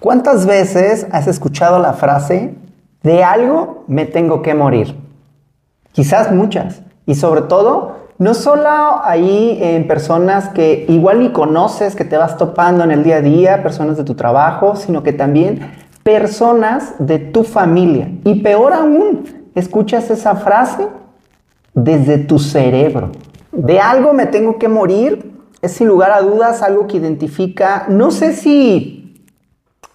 ¿Cuántas veces has escuchado la frase, de algo me tengo que morir? Quizás muchas. Y sobre todo, no solo ahí en personas que igual ni conoces, que te vas topando en el día a día, personas de tu trabajo, sino que también personas de tu familia. Y peor aún, escuchas esa frase desde tu cerebro. De algo me tengo que morir es sin lugar a dudas algo que identifica, no sé si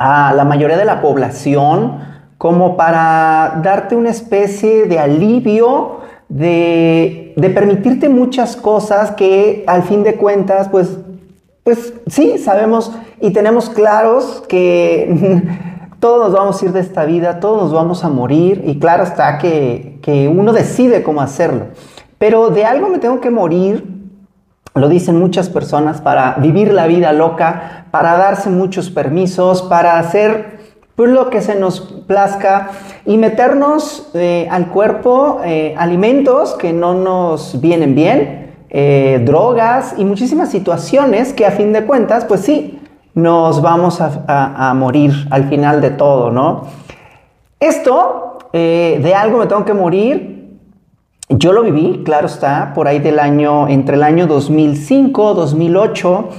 a la mayoría de la población, como para darte una especie de alivio, de, permitirte muchas cosas que al fin de cuentas, pues, pues sí, sabemos y tenemos claros que todos nos vamos a ir de esta vida, todos nos vamos a morir y claro está que, que uno decide cómo hacerlo. Pero de algo me tengo que morir lo dicen muchas personas, para vivir la vida loca, para darse muchos permisos, para hacer pues, lo que se nos plazca y meternos eh, al cuerpo eh, alimentos que no nos vienen bien, eh, drogas y muchísimas situaciones que a fin de cuentas, pues sí, nos vamos a, a morir al final de todo, ¿no? Esto, de algo me tengo que morir, yo lo viví, claro está, por ahí del año, entre el año 2005, 2008,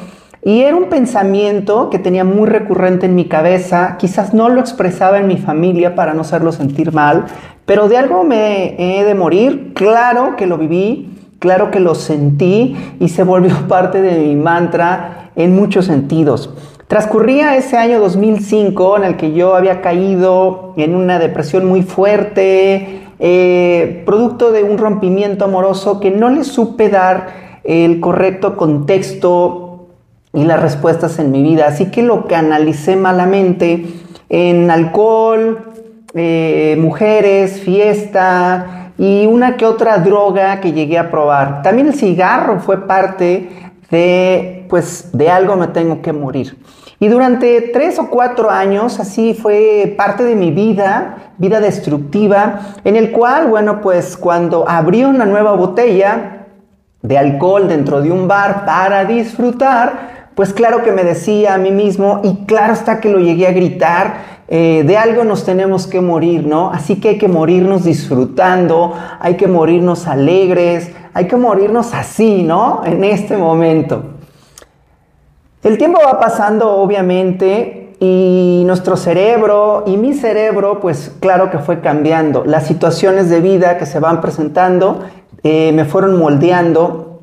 y era un pensamiento que tenía muy recurrente en mi cabeza, quizás no lo expresaba en mi familia para no hacerlo sentir mal, pero de algo me he de morir, claro que lo viví, claro que lo sentí y se volvió parte de mi mantra en muchos sentidos. Transcurría ese año 2005 en el que yo había caído en una depresión muy fuerte, eh, producto de un rompimiento amoroso que no le supe dar el correcto contexto y las respuestas en mi vida. Así que lo canalicé malamente en alcohol, eh, mujeres, fiesta y una que otra droga que llegué a probar. También el cigarro fue parte de, pues, de algo me tengo que morir. Y durante tres o cuatro años así fue parte de mi vida, vida destructiva, en el cual, bueno, pues cuando abrí una nueva botella de alcohol dentro de un bar para disfrutar, pues claro que me decía a mí mismo, y claro está que lo llegué a gritar, eh, de algo nos tenemos que morir, ¿no? Así que hay que morirnos disfrutando, hay que morirnos alegres, hay que morirnos así, ¿no? En este momento. El tiempo va pasando, obviamente, y nuestro cerebro y mi cerebro, pues claro que fue cambiando. Las situaciones de vida que se van presentando eh, me fueron moldeando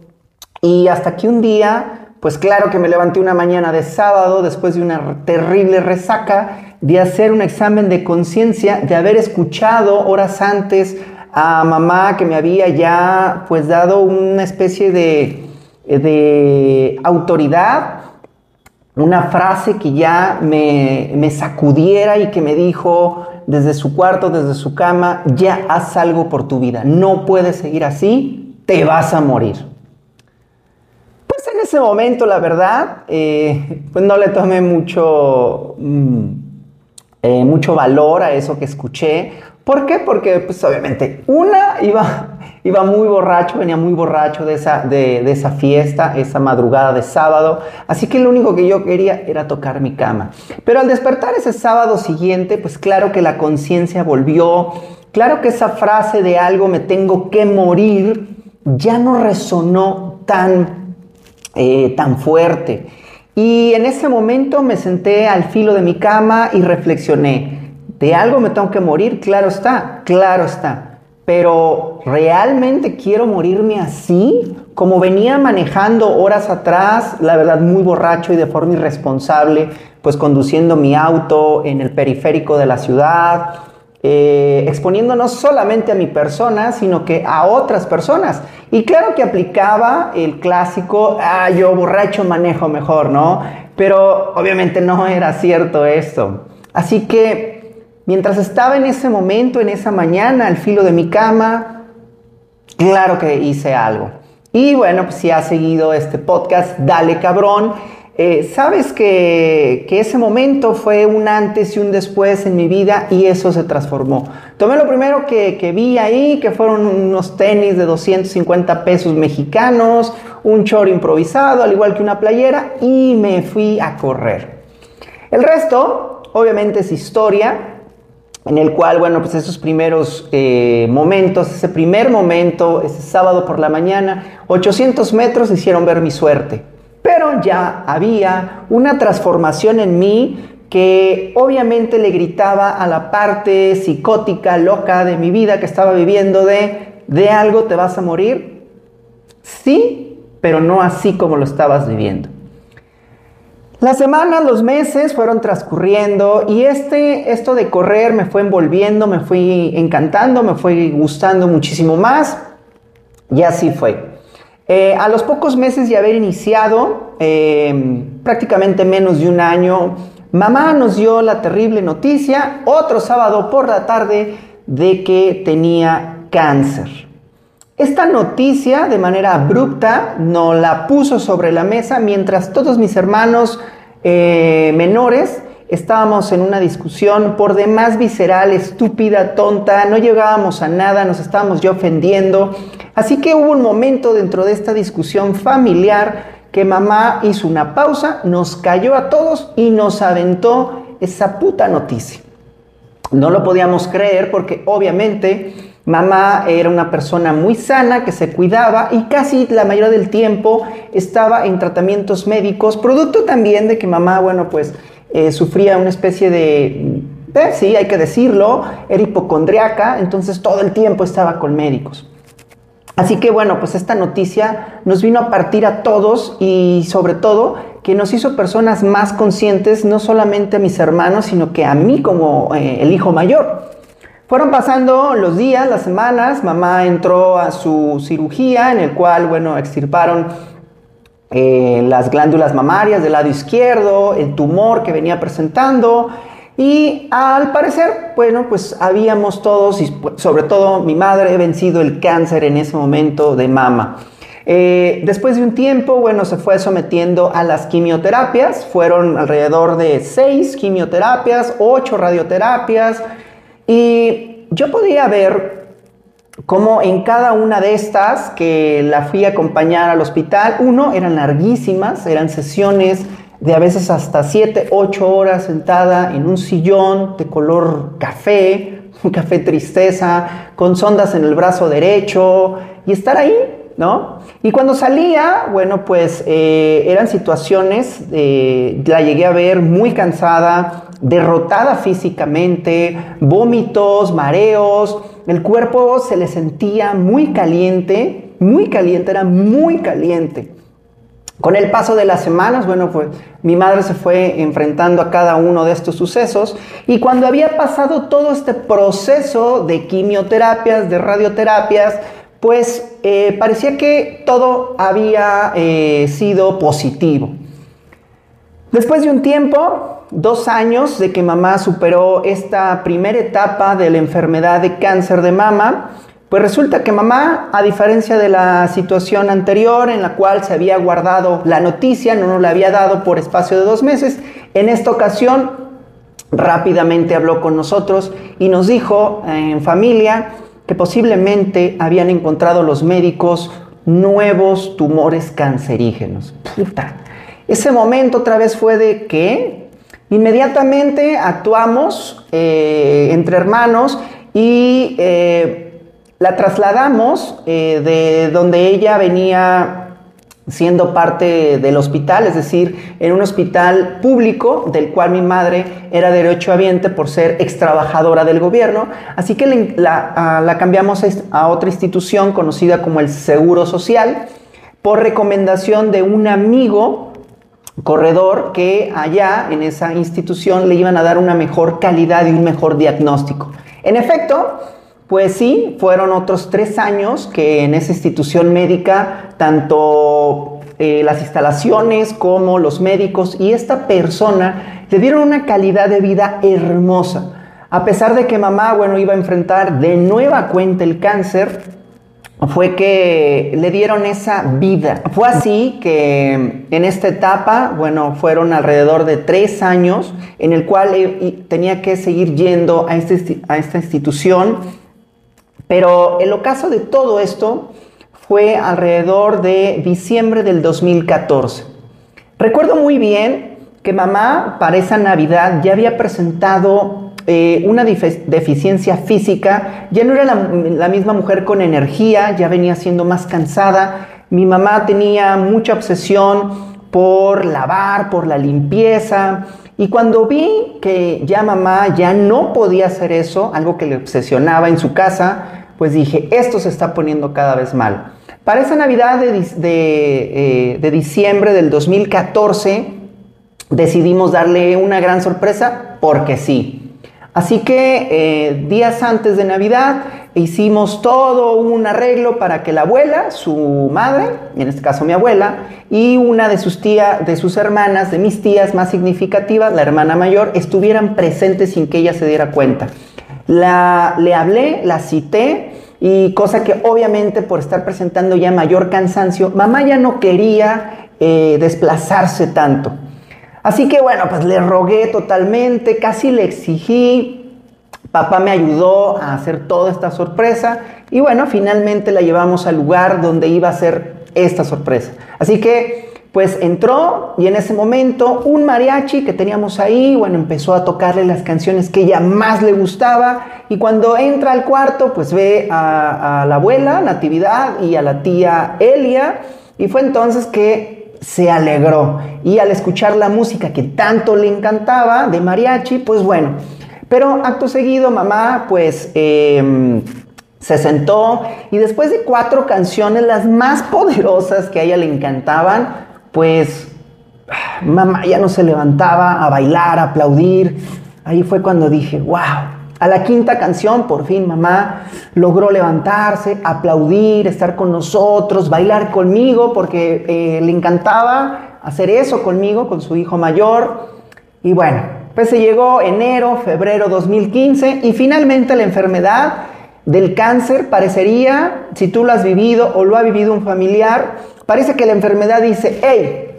y hasta que un día, pues claro que me levanté una mañana de sábado después de una terrible resaca, de hacer un examen de conciencia, de haber escuchado horas antes a mamá que me había ya pues dado una especie de, de autoridad una frase que ya me, sacudiera y que me dijo desde su cuarto, desde su cama, ya haz algo por tu vida, no puedes seguir así, te vas a morir. Pues en ese momento, la verdad, eh, pues no le tomé mucho, mm, eh, mucho valor a eso que escuché. ¿Por qué? Porque pues obviamente una iba Iba muy borracho, venía muy borracho de esa, de, esa fiesta, esa madrugada de sábado. Así que lo único que yo quería era tocar mi cama. Pero al despertar ese sábado siguiente, pues claro que la conciencia volvió. Claro que esa frase de algo me tengo que morir ya no resonó tan, eh, tan fuerte. Y en ese momento me senté al filo de mi cama y reflexioné. ¿De algo me tengo que morir? Claro está, claro está pero ¿realmente quiero morirme así? Como venía manejando horas atrás, la verdad muy borracho y de forma irresponsable, pues conduciendo mi auto en el periférico de la ciudad, eh, exponiendo no solamente a mi persona, sino que a otras personas. Y claro que aplicaba el clásico, ah, yo borracho manejo mejor, ¿no? Pero obviamente no era cierto esto. Así que Mientras estaba en ese momento, en esa mañana, al filo de mi cama, claro que hice algo. Y bueno, pues si has seguido este podcast, dale cabrón. Eh, sabes que, ese momento fue un antes y un después en mi vida y eso se transformó. Tomé lo primero que, que, vi ahí, que fueron unos tenis de 250 pesos mexicanos, un chor improvisado, al igual que una playera, y me fui a correr. El resto obviamente es historia, en el cual, bueno, pues esos primeros eh, momentos, ese primer momento, ese sábado por la mañana, 800 metros hicieron ver mi suerte. Pero ya había una transformación en mí que obviamente le gritaba a la parte psicótica, loca de mi vida que estaba viviendo de, de algo te vas a morir. Sí, pero no así como lo estabas viviendo. Las semanas, los meses fueron transcurriendo y este, esto de correr me fue envolviendo, me fue encantando, me fue gustando muchísimo más y así fue. Eh, a los pocos meses de haber iniciado, eh, prácticamente menos de un año, mamá nos dio la terrible noticia, otro sábado por la tarde, de que tenía cáncer. Esta noticia de manera abrupta nos la puso sobre la mesa mientras todos mis hermanos eh, menores estábamos en una discusión por demás visceral, estúpida, tonta, no llegábamos a nada, nos estábamos ya ofendiendo. Así que hubo un momento dentro de esta discusión familiar que mamá hizo una pausa, nos cayó a todos y nos aventó esa puta noticia. No lo podíamos creer porque obviamente Mamá era una persona muy sana, que se cuidaba y casi la mayoría del tiempo estaba en tratamientos médicos, producto también de que mamá, bueno, pues eh, sufría una especie de, eh, sí, hay que decirlo, era hipocondriaca, entonces todo el tiempo estaba con médicos. Así que bueno, pues esta noticia nos vino a partir a todos y sobre todo que nos hizo personas más conscientes, no solamente a mis hermanos, sino que a mí como eh, el hijo mayor. Fueron pasando los días, las semanas, mamá entró a su cirugía en el cual, bueno, extirparon eh, las glándulas mamarias del lado izquierdo, el tumor que venía presentando y al parecer, bueno, pues habíamos todos, y sobre todo mi madre, vencido el cáncer en ese momento de mama. Eh, después de un tiempo, bueno, se fue sometiendo a las quimioterapias, fueron alrededor de seis quimioterapias, ocho radioterapias, y yo podía ver cómo en cada una de estas que la fui a acompañar al hospital, uno, eran larguísimas, eran sesiones de a veces hasta 7, 8 horas sentada en un sillón de color café, un café tristeza, con sondas en el brazo derecho y estar ahí, ¿no? Y cuando salía, bueno, pues eh, eran situaciones, eh, la llegué a ver muy cansada, derrotada físicamente, vómitos, mareos, el cuerpo se le sentía muy caliente, muy caliente, era muy caliente. Con el paso de las semanas, bueno, pues mi madre se fue enfrentando a cada uno de estos sucesos y cuando había pasado todo este proceso de quimioterapias, de radioterapias, pues eh, parecía que todo había eh, sido positivo. Después de un tiempo, dos años de que mamá superó esta primera etapa de la enfermedad de cáncer de mama, pues resulta que mamá, a diferencia de la situación anterior en la cual se había guardado la noticia, no nos la había dado por espacio de dos meses, en esta ocasión rápidamente habló con nosotros y nos dijo en familia que posiblemente habían encontrado los médicos nuevos tumores cancerígenos. Puta. Ese momento otra vez fue de que Inmediatamente actuamos eh, entre hermanos y eh, la trasladamos eh, de donde ella venía siendo parte del hospital, es decir, en un hospital público del cual mi madre era derechohabiente por ser ex trabajadora del gobierno, así que la cambiamos a otra institución conocida como el Seguro Social por recomendación de un amigo corredor que allá en esa institución le iban a dar una mejor calidad y un mejor diagnóstico. En efecto, pues sí, fueron otros tres años que en esa institución médica, tanto eh, las instalaciones como los médicos y esta persona le dieron una calidad de vida hermosa. A pesar de que mamá, bueno, iba a enfrentar de nueva cuenta el cáncer, fue que le dieron esa vida. Fue así que en esta etapa, bueno, fueron alrededor de tres años en el cual tenía que seguir yendo a, este, a esta institución, pero el ocaso de todo esto fue alrededor de diciembre del 2014. Recuerdo muy bien que mamá para esa Navidad ya había presentado eh, una deficiencia física, ya no era la, misma mujer con energía, ya venía siendo más cansada. Mi mamá tenía mucha obsesión por lavar, por la limpieza. Y cuando vi que ya mamá ya no podía hacer eso, algo que le obsesionaba en su casa, pues dije, esto se está poniendo cada vez mal. Para esa Navidad de, de eh, diciembre del 2014, decidimos darle una gran sorpresa porque sí. Así que eh, días antes de Navidad hicimos todo un arreglo para que la abuela, su madre, en este caso mi abuela, y una de sus tías, de sus hermanas, de mis tías más significativas, la hermana mayor, estuvieran presentes sin que ella se diera cuenta. La, le hablé, la cité y cosa que obviamente por estar presentando ya mayor cansancio, mamá ya no quería eh, desplazarse tanto. Así que bueno, pues le rogué totalmente, casi le exigí. Papá me ayudó a hacer toda esta sorpresa y bueno, finalmente la llevamos al lugar donde iba a ser esta sorpresa. Así que pues entró y en ese momento un mariachi que teníamos ahí, bueno, empezó a tocarle las canciones que ella más le gustaba y cuando entra al cuarto pues ve a, a la abuela Natividad y a la tía Elia y fue entonces que se alegró. Y al escuchar la música que tanto le encantaba de mariachi, pues bueno. Pero acto seguido, mamá, pues em, se sentó y después de cuatro canciones, las más poderosas que a ella le encantaban, pues mamá ya no se levantaba a bailar, a aplaudir. Ahí fue cuando dije, wow, a la quinta canción, por fin mamá logró levantarse, aplaudir, estar con nosotros, bailar conmigo, porque eh, le encantaba hacer eso conmigo, con su hijo mayor. Y bueno, pues se llegó enero, febrero 2015 y finalmente la enfermedad del cáncer parecería, si tú lo has vivido o lo ha vivido un familiar, parece que la enfermedad dice, hey,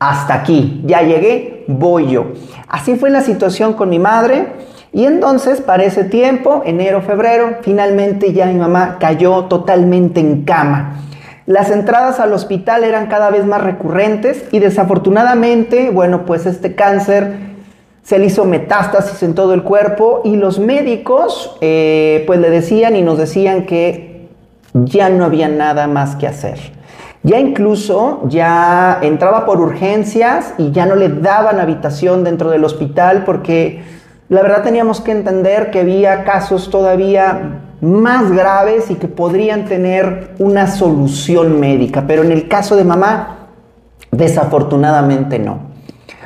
hasta aquí, ya llegué, voy yo. Así fue la situación con mi madre. Y entonces, para ese tiempo, enero, febrero, finalmente ya mi mamá cayó totalmente en cama. Las entradas al hospital eran cada vez más recurrentes y desafortunadamente, bueno, pues este cáncer se le hizo metástasis en todo el cuerpo y los médicos eh, pues le decían y nos decían que ya no había nada más que hacer. Ya incluso ya entraba por urgencias y ya no le daban habitación dentro del hospital porque la verdad teníamos que entender que había casos todavía más graves y que podrían tener una solución médica, pero en el caso de mamá, desafortunadamente no.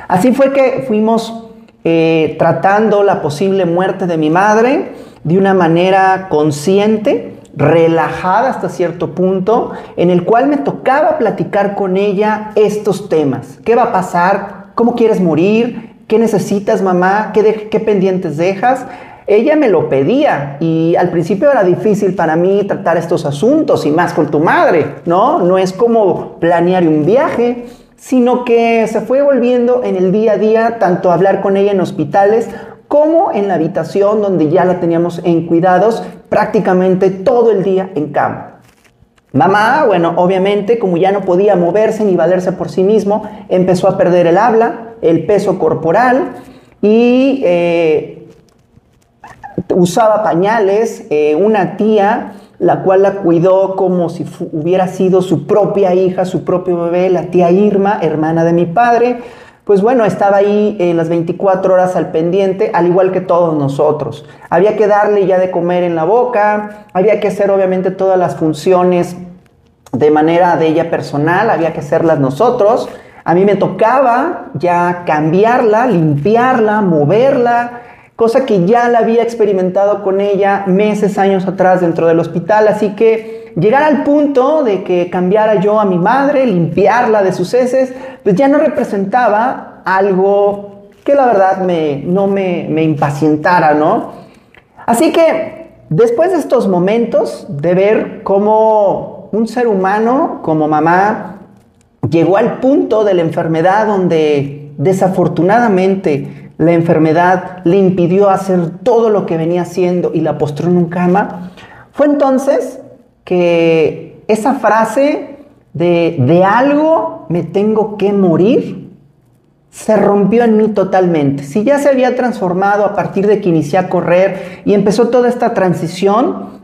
Así fue que fuimos eh, tratando la posible muerte de mi madre de una manera consciente, relajada hasta cierto punto, en el cual me tocaba platicar con ella estos temas. ¿Qué va a pasar? ¿Cómo quieres morir? ¿Qué necesitas, mamá? ¿Qué, ¿Qué pendientes dejas? Ella me lo pedía y al principio era difícil para mí tratar estos asuntos y más con tu madre, ¿no? No es como planear un viaje, sino que se fue volviendo en el día a día tanto hablar con ella en hospitales como en la habitación donde ya la teníamos en cuidados prácticamente todo el día en cama. Mamá, bueno, obviamente como ya no podía moverse ni valerse por sí mismo, empezó a perder el habla, el peso corporal y eh, usaba pañales, eh, una tía, la cual la cuidó como si hubiera sido su propia hija, su propio bebé, la tía Irma, hermana de mi padre. Pues bueno, estaba ahí en las 24 horas al pendiente, al igual que todos nosotros. Había que darle ya de comer en la boca, había que hacer obviamente todas las funciones de manera de ella personal, había que hacerlas nosotros. A mí me tocaba ya cambiarla, limpiarla, moverla, cosa que ya la había experimentado con ella meses, años atrás dentro del hospital. Así que llegar al punto de que cambiara yo a mi madre, limpiarla de sus heces, pues ya no representaba algo que la verdad me, no me, me impacientara, ¿no? Así que después de estos momentos de ver cómo un ser humano como mamá llegó al punto de la enfermedad donde desafortunadamente la enfermedad le impidió hacer todo lo que venía haciendo y la postró en un cama, fue entonces que esa frase de, de algo me tengo que morir se rompió en mí totalmente. Si ya se había transformado a partir de que inicié a correr y empezó toda esta transición,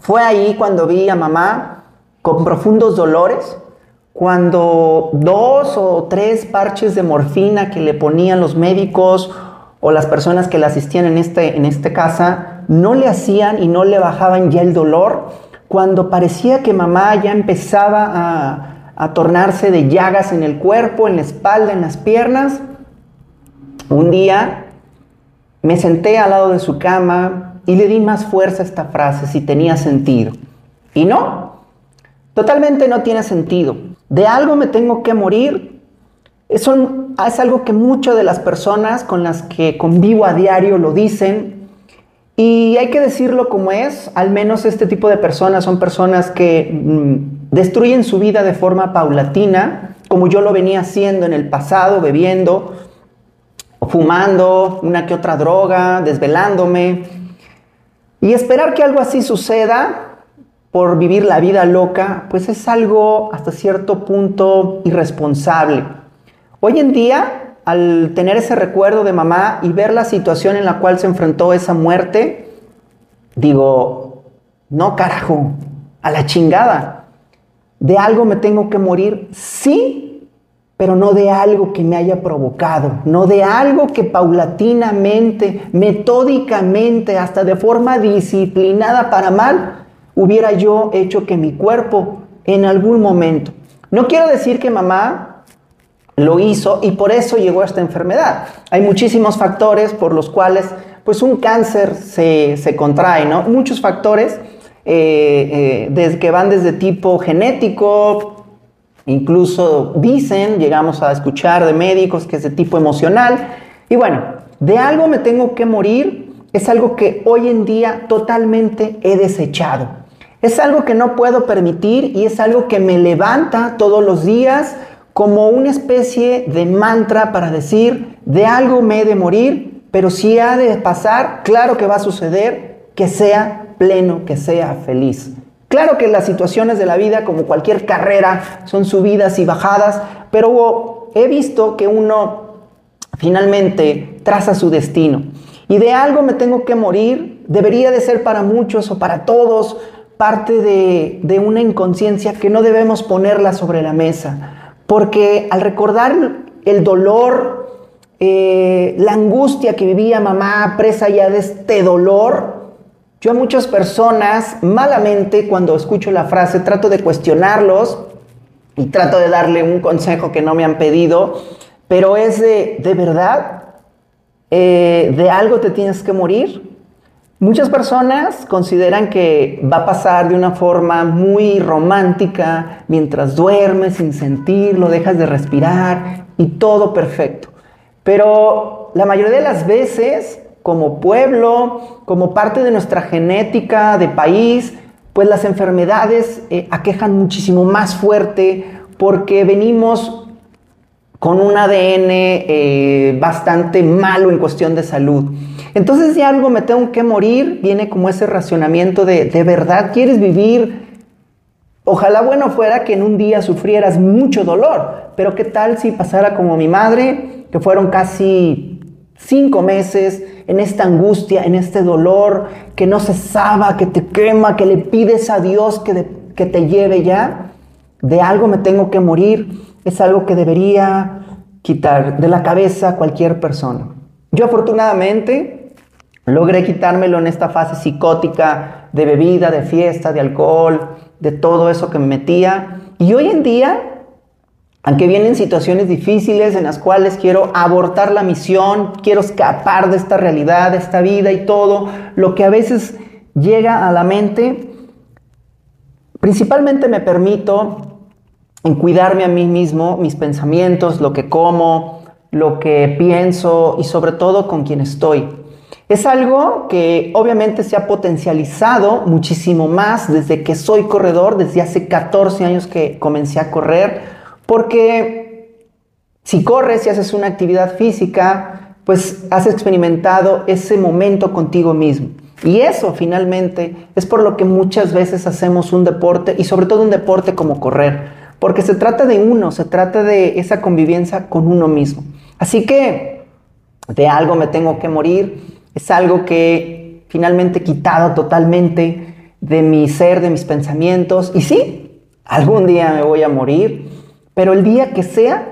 fue ahí cuando vi a mamá con profundos dolores, cuando dos o tres parches de morfina que le ponían los médicos o las personas que le asistían en, este, en esta casa no le hacían y no le bajaban ya el dolor, cuando parecía que mamá ya empezaba a, a tornarse de llagas en el cuerpo, en la espalda, en las piernas, un día me senté al lado de su cama y le di más fuerza a esta frase si tenía sentido. Y no, totalmente no tiene sentido. De algo me tengo que morir. Es algo que muchas de las personas con las que convivo a diario lo dicen. Y hay que decirlo como es, al menos este tipo de personas son personas que mm, destruyen su vida de forma paulatina, como yo lo venía haciendo en el pasado, bebiendo, fumando, una que otra droga, desvelándome. Y esperar que algo así suceda por vivir la vida loca, pues es algo hasta cierto punto irresponsable. Hoy en día, al tener ese recuerdo de mamá y ver la situación en la cual se enfrentó esa muerte, digo, no carajo, a la chingada. De algo me tengo que morir, sí, pero no de algo que me haya provocado, no de algo que paulatinamente, metódicamente, hasta de forma disciplinada para mal, hubiera yo hecho que mi cuerpo en algún momento. No quiero decir que mamá lo hizo y por eso llegó a esta enfermedad. Hay muchísimos factores por los cuales pues un cáncer se, contrae, ¿no? Muchos factores eh, eh, que van desde tipo genético, incluso dicen, llegamos a escuchar de médicos que es de tipo emocional. Y bueno, de algo me tengo que morir es algo que hoy en día totalmente he desechado. Es algo que no puedo permitir y es algo que me levanta todos los días como una especie de mantra para decir, de algo me he de morir, pero si ha de pasar, claro que va a suceder, que sea pleno, que sea feliz. Claro que las situaciones de la vida, como cualquier carrera, son subidas y bajadas, pero he visto que uno finalmente traza su destino. Y de algo me tengo que morir, debería de ser para muchos o para todos, parte de, una inconsciencia que no debemos ponerla sobre la mesa, porque al recordar el dolor, eh, la angustia que vivía mamá presa ya de este dolor, yo a muchas personas malamente cuando escucho la frase trato de cuestionarlos y trato de darle un consejo que no me han pedido, pero es de, ¿de verdad? Eh, ¿De algo te tienes que morir? Muchas personas consideran que va a pasar de una forma muy romántica mientras duermes sin sentirlo, dejas de respirar y todo perfecto. Pero la mayoría de las veces, como pueblo, como parte de nuestra genética de país, pues las enfermedades eh, aquejan muchísimo más fuerte porque venimos con un ADN eh, bastante malo en cuestión de salud. Entonces si algo me tengo que morir, viene como ese racionamiento de, ¿de verdad quieres vivir? Ojalá bueno fuera que en un día sufrieras mucho dolor, pero ¿qué tal si pasara como mi madre, que fueron casi cinco meses en esta angustia, en este dolor, que no cesaba, que te quema, que le pides a Dios que, que te lleve ya? De algo me tengo que morir, es algo que debería quitar de la cabeza cualquier persona. Yo afortunadamente Logré quitármelo en esta fase psicótica de bebida, de fiesta, de alcohol, de todo eso que me metía. Y hoy en día, aunque vienen situaciones difíciles en las cuales quiero abortar la misión, quiero escapar de esta realidad, de esta vida y todo, lo que a veces llega a la mente, principalmente me permito en cuidarme a mí mismo, mis pensamientos, lo que como, lo que pienso y sobre todo con quien estoy. Es algo que obviamente se ha potencializado muchísimo más desde que soy corredor, desde hace 14 años que comencé a correr, porque si corres y haces una actividad física, pues has experimentado ese momento contigo mismo. Y eso finalmente es por lo que muchas veces hacemos un deporte y sobre todo un deporte como correr, porque se trata de uno, se trata de esa convivencia con uno mismo. Así que de algo me tengo que morir. Es algo que finalmente quitado totalmente de mi ser, de mis pensamientos. Y sí, algún día me voy a morir, pero el día que sea,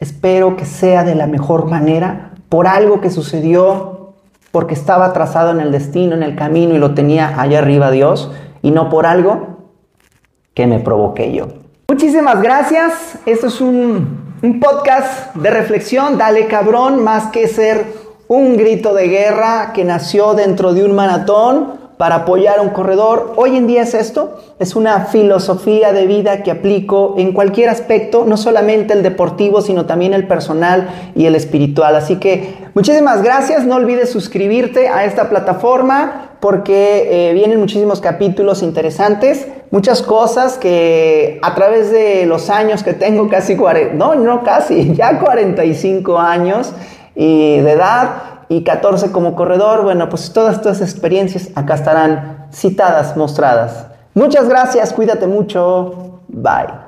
espero que sea de la mejor manera por algo que sucedió, porque estaba trazado en el destino, en el camino y lo tenía allá arriba Dios, y no por algo que me provoqué yo. Muchísimas gracias. Esto es un podcast de reflexión, dale cabrón, más que ser un grito de guerra que nació dentro de un maratón para apoyar a un corredor. Hoy en día es esto, es una filosofía de vida que aplico en cualquier aspecto, no solamente el deportivo, sino también el personal y el espiritual. Así que muchísimas gracias, no olvides suscribirte a esta plataforma porque eh, vienen muchísimos capítulos interesantes, muchas cosas que a través de los años que tengo, casi 40, no, no casi, ya 45 años y de edad y 14 como corredor, bueno, pues todas estas experiencias acá estarán citadas, mostradas. Muchas gracias, cuídate mucho, bye.